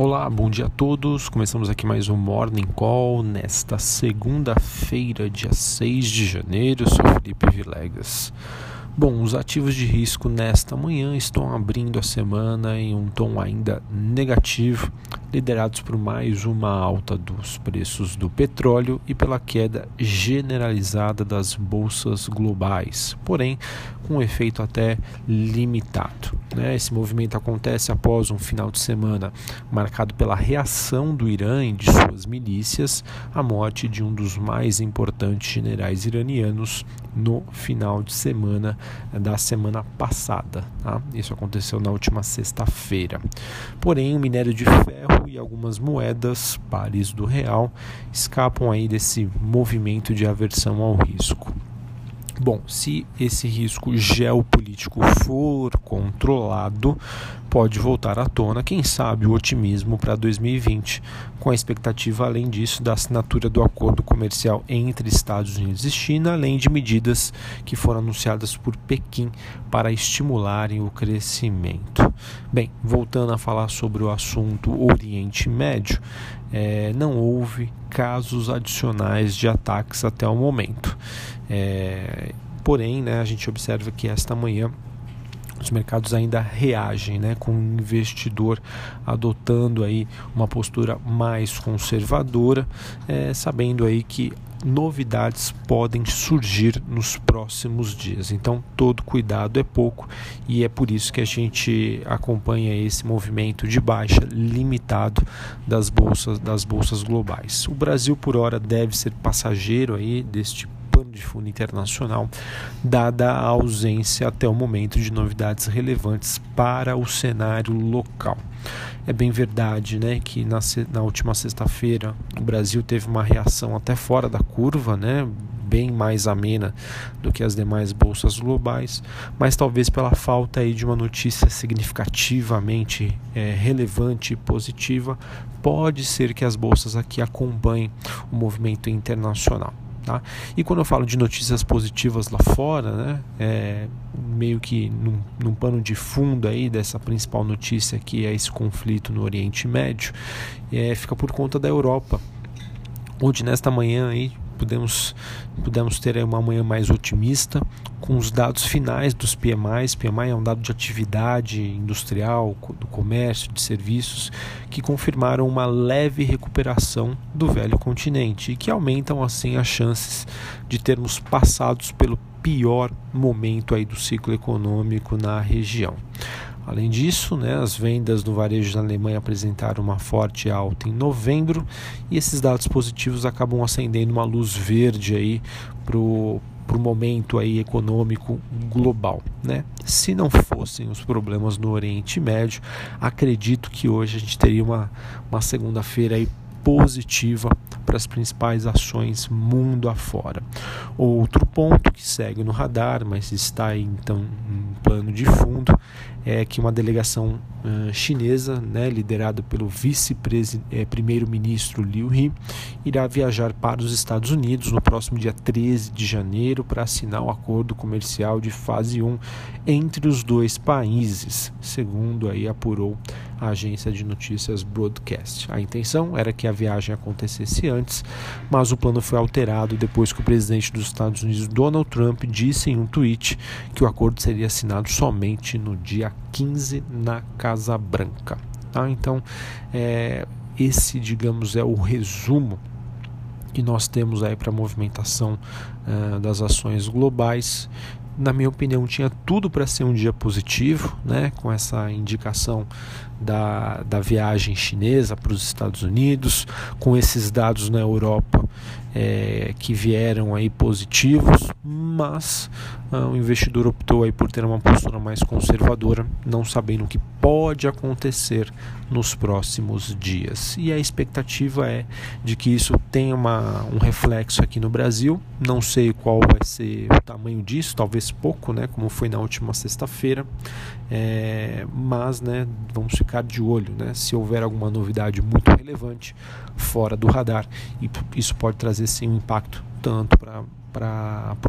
Olá, bom dia a todos. Começamos aqui mais um Morning Call nesta segunda-feira, dia 6 de janeiro. Eu sou Felipe Vilegas. Bom, os ativos de risco nesta manhã estão abrindo a semana em um tom ainda negativo, liderados por mais uma alta dos preços do petróleo e pela queda generalizada das bolsas globais, porém com um efeito até limitado. Né? Esse movimento acontece após um final de semana marcado pela reação do Irã e de suas milícias à morte de um dos mais importantes generais iranianos no final de semana da semana passada. Tá? Isso aconteceu na última sexta-feira. Porém, o minério de ferro e algumas moedas pares do real escapam aí desse movimento de aversão ao risco. Bom, se esse risco geopolítico for controlado, pode voltar à tona, quem sabe, o otimismo para 2020, com a expectativa, além disso, da assinatura do acordo comercial entre Estados Unidos e China, além de medidas que foram anunciadas por Pequim para estimularem o crescimento. Bem, voltando a falar sobre o assunto Oriente Médio, é, não houve casos adicionais de ataques até o momento. É, porém, né, a gente observa que esta manhã os mercados ainda reagem, né, com o investidor adotando aí uma postura mais conservadora, é, sabendo aí que novidades podem surgir nos próximos dias. Então, todo cuidado é pouco e é por isso que a gente acompanha esse movimento de baixa limitado das bolsas das bolsas globais. O Brasil por hora deve ser passageiro aí deste pano de fundo internacional, dada a ausência até o momento de novidades relevantes para o cenário local. É bem verdade né, que na, na última sexta-feira o Brasil teve uma reação até fora da curva, né, bem mais amena do que as demais bolsas globais, mas talvez pela falta aí de uma notícia significativamente é, relevante e positiva, pode ser que as bolsas aqui acompanhem o movimento internacional. Tá? E quando eu falo de notícias positivas lá fora, né, é, meio que num, num pano de fundo aí dessa principal notícia que é esse conflito no Oriente Médio, é, fica por conta da Europa, onde nesta manhã aí pudemos, pudemos ter uma manhã mais otimista com os dados finais dos PMIs. PMI é um dado de atividade industrial, do comércio, de serviços, que confirmaram uma leve recuperação do velho continente e que aumentam assim as chances de termos passados pelo pior momento aí do ciclo econômico na região. Além disso, né, as vendas no varejo na Alemanha apresentaram uma forte alta em novembro e esses dados positivos acabam acendendo uma luz verde aí para o momento aí econômico global. Né? Se não fossem os problemas no Oriente Médio, acredito que hoje a gente teria uma, uma segunda-feira aí positiva para as principais ações mundo afora. Outro ponto que segue no radar, mas está então em plano de fundo, é que uma delegação uh, chinesa, né, liderada pelo vice-primeiro-ministro Liu He, irá viajar para os Estados Unidos no próximo dia 13 de janeiro para assinar o acordo comercial de fase 1 entre os dois países, segundo aí apurou a agência de notícias Broadcast. A intenção era que a viagem acontecesse antes, mas o plano foi alterado depois que o presidente dos Estados Unidos, Donald Trump, disse em um tweet que o acordo seria assinado somente no dia 15 na Casa Branca. Tá? Então, é, esse, digamos, é o resumo que nós temos aí para a movimentação uh, das ações globais na minha opinião, tinha tudo para ser um dia positivo, né, com essa indicação da, da viagem chinesa para os Estados Unidos, com esses dados na Europa é, que vieram aí positivos, mas ah, o investidor optou aí por ter uma postura mais conservadora, não sabendo o que pode acontecer nos próximos dias. E a expectativa é de que isso tenha uma, um reflexo aqui no Brasil. Não sei qual vai ser o tamanho disso, talvez pouco, né, como foi na última sexta-feira, é, mas né, vamos ficar de olho, né, se houver alguma novidade muito relevante fora do radar, e isso pode trazer sim um impacto tanto para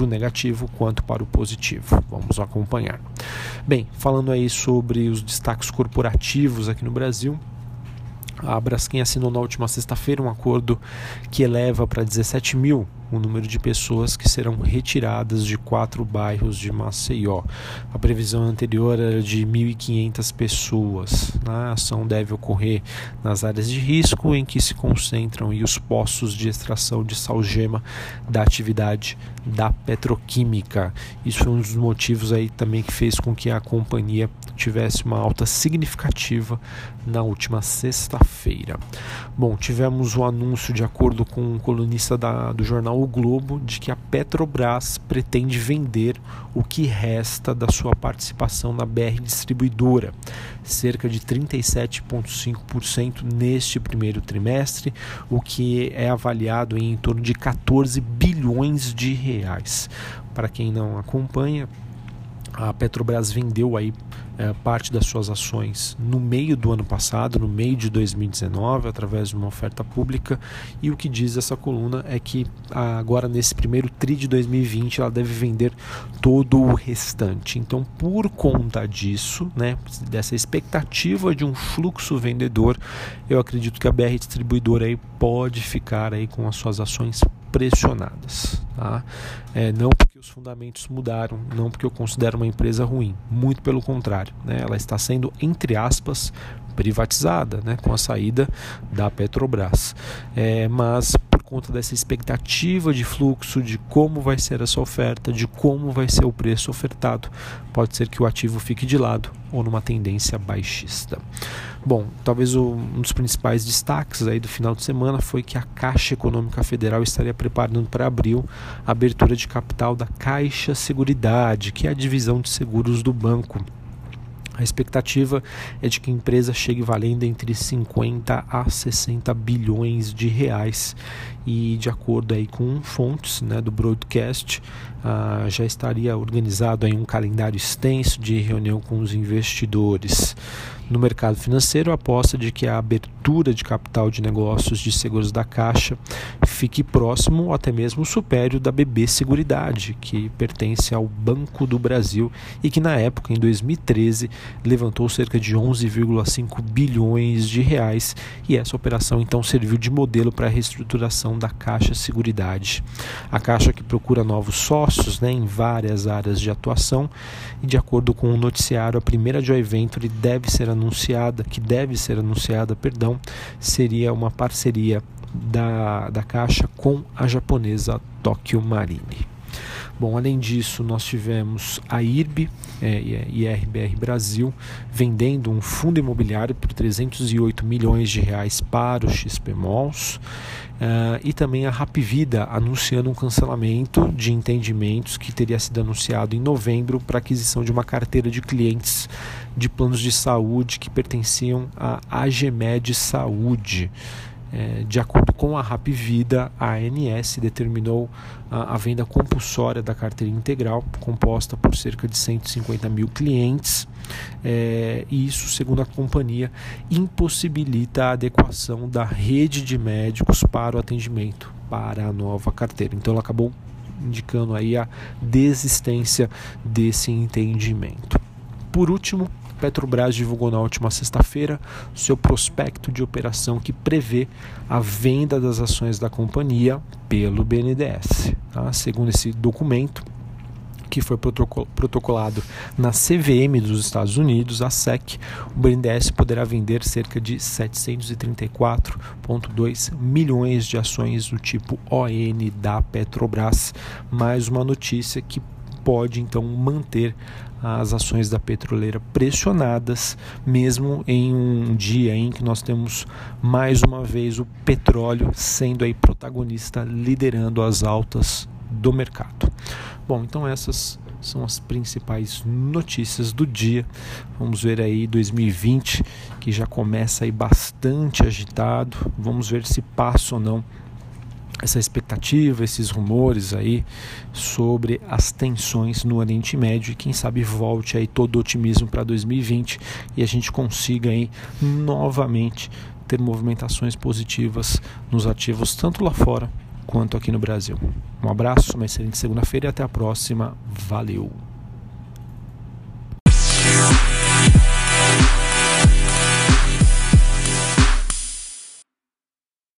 o negativo quanto para o positivo. Vamos acompanhar. Bem, falando aí sobre os destaques corporativos aqui no Brasil, A Braskem assinou na última sexta-feira um acordo que eleva para 17 mil o número de pessoas que serão retiradas de quatro bairros de Maceió. A previsão anterior era de 1.500 pessoas. A ação deve ocorrer nas áreas de risco em que se concentram os poços de extração de salgema da atividade da petroquímica. Isso foi um dos motivos aí também que fez com que a companhia tivesse uma alta significativa na última sexta-feira. Bom, tivemos o um anúncio de acordo com um colunista da, do jornal O Globo de que a Petrobras pretende vender o que resta da sua participação na BR Distribuidora, cerca de 37,5% neste primeiro trimestre, o que é avaliado em torno de 14 bilhões de reais. Para quem não acompanha, a Petrobras vendeu aí é, parte das suas ações no meio do ano passado, no meio de 2019, através de uma oferta pública. E o que diz essa coluna é que agora, nesse primeiro TRI de 2020, ela deve vender todo o restante. Então, por conta disso, né, dessa expectativa de um fluxo vendedor, eu acredito que a BR Distribuidora aí pode ficar aí com as suas ações pressionadas. Tá? É, não porque os fundamentos mudaram, não porque eu considero uma empresa ruim, muito pelo contrário, né? ela está sendo, entre aspas, privatizada né? com a saída da Petrobras. É, mas conta dessa expectativa de fluxo, de como vai ser essa oferta, de como vai ser o preço ofertado, pode ser que o ativo fique de lado ou numa tendência baixista. Bom, talvez um dos principais destaques aí do final de semana foi que a Caixa Econômica Federal estaria preparando para abril a abertura de capital da Caixa Seguridade, que é a divisão de seguros do banco. A expectativa é de que a empresa chegue valendo entre 50 a 60 bilhões de reais. E de acordo aí com fontes né, do broadcast ah, já estaria organizado aí um calendário extenso de reunião com os investidores. No mercado financeiro, aposta de que a abertura de capital de negócios de seguros da Caixa fique próximo ou até mesmo supere o da BB Seguridade, que pertence ao Banco do Brasil e que na época, em 2013, levantou cerca de 11,5 bilhões de reais e essa operação então serviu de modelo para a reestruturação da Caixa Seguridade. A Caixa que procura novos sócios né, em várias áreas de atuação e de acordo com o noticiário, a primeira joint venture deve ser anunciada, que deve ser anunciada, perdão, seria uma parceria da, da Caixa com a japonesa Tokyo Marine. Bom, além disso, nós tivemos a IRB é, IRBR Brasil vendendo um fundo imobiliário por 308 milhões de reais para o XP Malls. Uh, e também a Rapvida anunciando um cancelamento de entendimentos que teria sido anunciado em novembro para aquisição de uma carteira de clientes de planos de saúde que pertenciam à AGMED Saúde. É, de acordo com a Rapvida, a ANS determinou a, a, venda compulsória da carteira integral, composta por cerca de 150 mil clientes, é, e isso, segundo a companhia, impossibilita a adequação da rede de médicos para o atendimento para a nova carteira. Então, ela acabou indicando aí a desistência desse entendimento. Por último, Petrobras divulgou na última sexta-feira seu prospecto de operação que prevê a venda das ações da companhia pelo BNDES. Tá? Segundo esse documento, que foi protocolado na CVM dos Estados Unidos, a SEC, o BNDES poderá vender cerca de 734,2 milhões de ações do tipo ON da Petrobras. Mais uma notícia que pode então manter as ações da petroleira pressionadas, mesmo em um dia em que nós temos mais uma vez o petróleo sendo aí protagonista, liderando as altas do mercado. Bom, então essas são as principais notícias do dia. Vamos ver aí 2020 que já começa aí bastante agitado. Vamos ver se passa ou não essa expectativa, esses rumores aí sobre as tensões no Oriente Médio e quem sabe volte aí todo o otimismo para 2020 e a gente consiga aí novamente ter movimentações positivas nos ativos tanto lá fora quanto aqui no Brasil. Um abraço, uma excelente segunda-feira e até a próxima. Valeu!